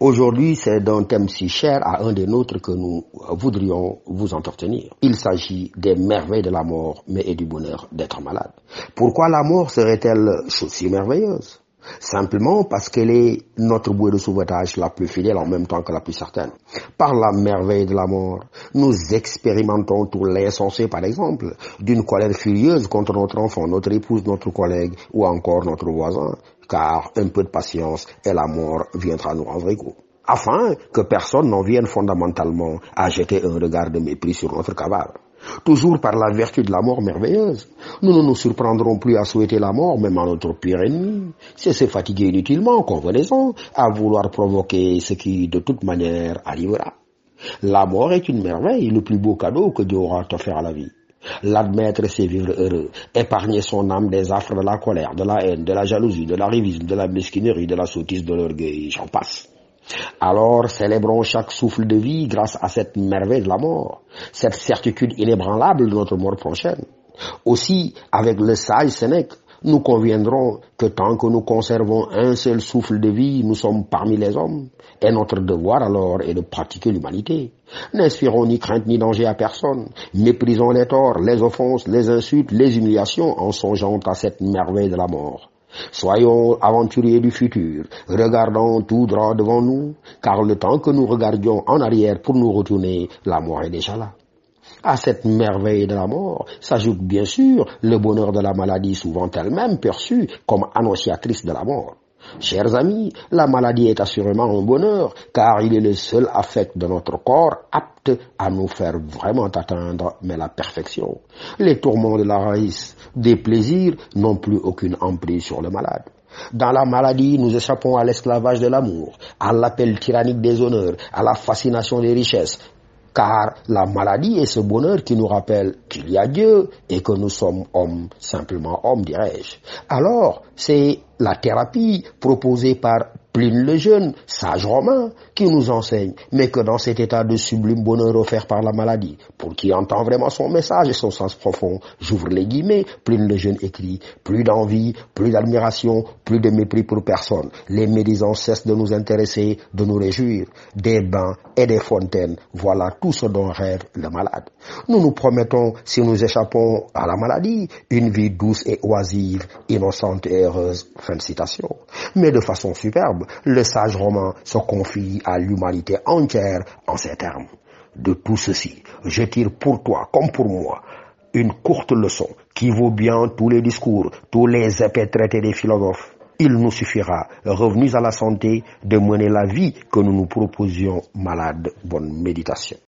Aujourd'hui, c'est d'un thème si cher à un des nôtres que nous voudrions vous entretenir. Il s'agit des merveilles de la mort, mais et du bonheur d'être malade. Pourquoi la mort serait-elle chose si merveilleuse? Simplement parce qu'elle est notre bouée de sauvetage la plus fidèle en même temps que la plus certaine. Par la merveille de la mort, nous expérimentons tout l'insensé, par exemple, d'une colère furieuse contre notre enfant, notre épouse, notre collègue ou encore notre voisin, car un peu de patience et la mort viendra nous rendre égaux afin que personne n'en vienne fondamentalement à jeter un regard de mépris sur notre cavale toujours par la vertu de la mort merveilleuse. Nous ne nous surprendrons plus à souhaiter la mort, même à notre pire ennemi. C'est se fatiguer inutilement, convenez-en, à vouloir provoquer ce qui, de toute manière, arrivera. La mort est une merveille, le plus beau cadeau que Dieu aura offert à la vie. L'admettre, c'est vivre heureux. Épargner son âme des affres de la colère, de la haine, de la jalousie, de l'arrivisme, de la mesquinerie, de la sottise, de l'orgueil, j'en passe. Alors célébrons chaque souffle de vie grâce à cette merveille de la mort, cette certitude inébranlable de notre mort prochaine. Aussi, avec le sage Sénèque, nous conviendrons que tant que nous conservons un seul souffle de vie, nous sommes parmi les hommes, et notre devoir alors est de pratiquer l'humanité. N'inspirons ni crainte ni danger à personne, méprisons les torts, les offenses, les insultes, les humiliations en songeant à cette merveille de la mort. Soyons aventuriers du futur, regardons tout droit devant nous, car le temps que nous regardions en arrière pour nous retourner, la mort est déjà là. À cette merveille de la mort s'ajoute bien sûr le bonheur de la maladie souvent elle-même perçue comme annonciatrice de la mort. Chers amis, la maladie est assurément un bonheur, car il est le seul affect de notre corps apte à nous faire vraiment atteindre la perfection. Les tourments de la race des plaisirs n'ont plus aucune emprise sur le malade. Dans la maladie, nous échappons à l'esclavage de l'amour, à l'appel tyrannique des honneurs, à la fascination des richesses, car la maladie est ce bonheur qui nous rappelle qu'il y a Dieu et que nous sommes hommes, simplement hommes, dirais-je. Alors, c'est la thérapie proposée par Pline le jeune, sage romain, qui nous enseigne, mais que dans cet état de sublime bonheur offert par la maladie, pour qui entend vraiment son message et son sens profond, j'ouvre les guillemets, Pline le jeune écrit, plus d'envie, plus d'admiration, plus de mépris pour personne. Les médisants cessent de nous intéresser, de nous réjouir. Des bains et des fontaines, voilà tout ce dont rêve le malade. Nous nous promettons, si nous échappons à la maladie, une vie douce et oisive, innocente et heureuse. Fin de citation. Mais de façon superbe, le sage romain se confie à l'humanité entière en ces termes. De tout ceci, je tire pour toi comme pour moi une courte leçon qui vaut bien tous les discours, tous les épais des philosophes. Il nous suffira, revenus à la santé, de mener la vie que nous nous proposions malade. Bonne méditation.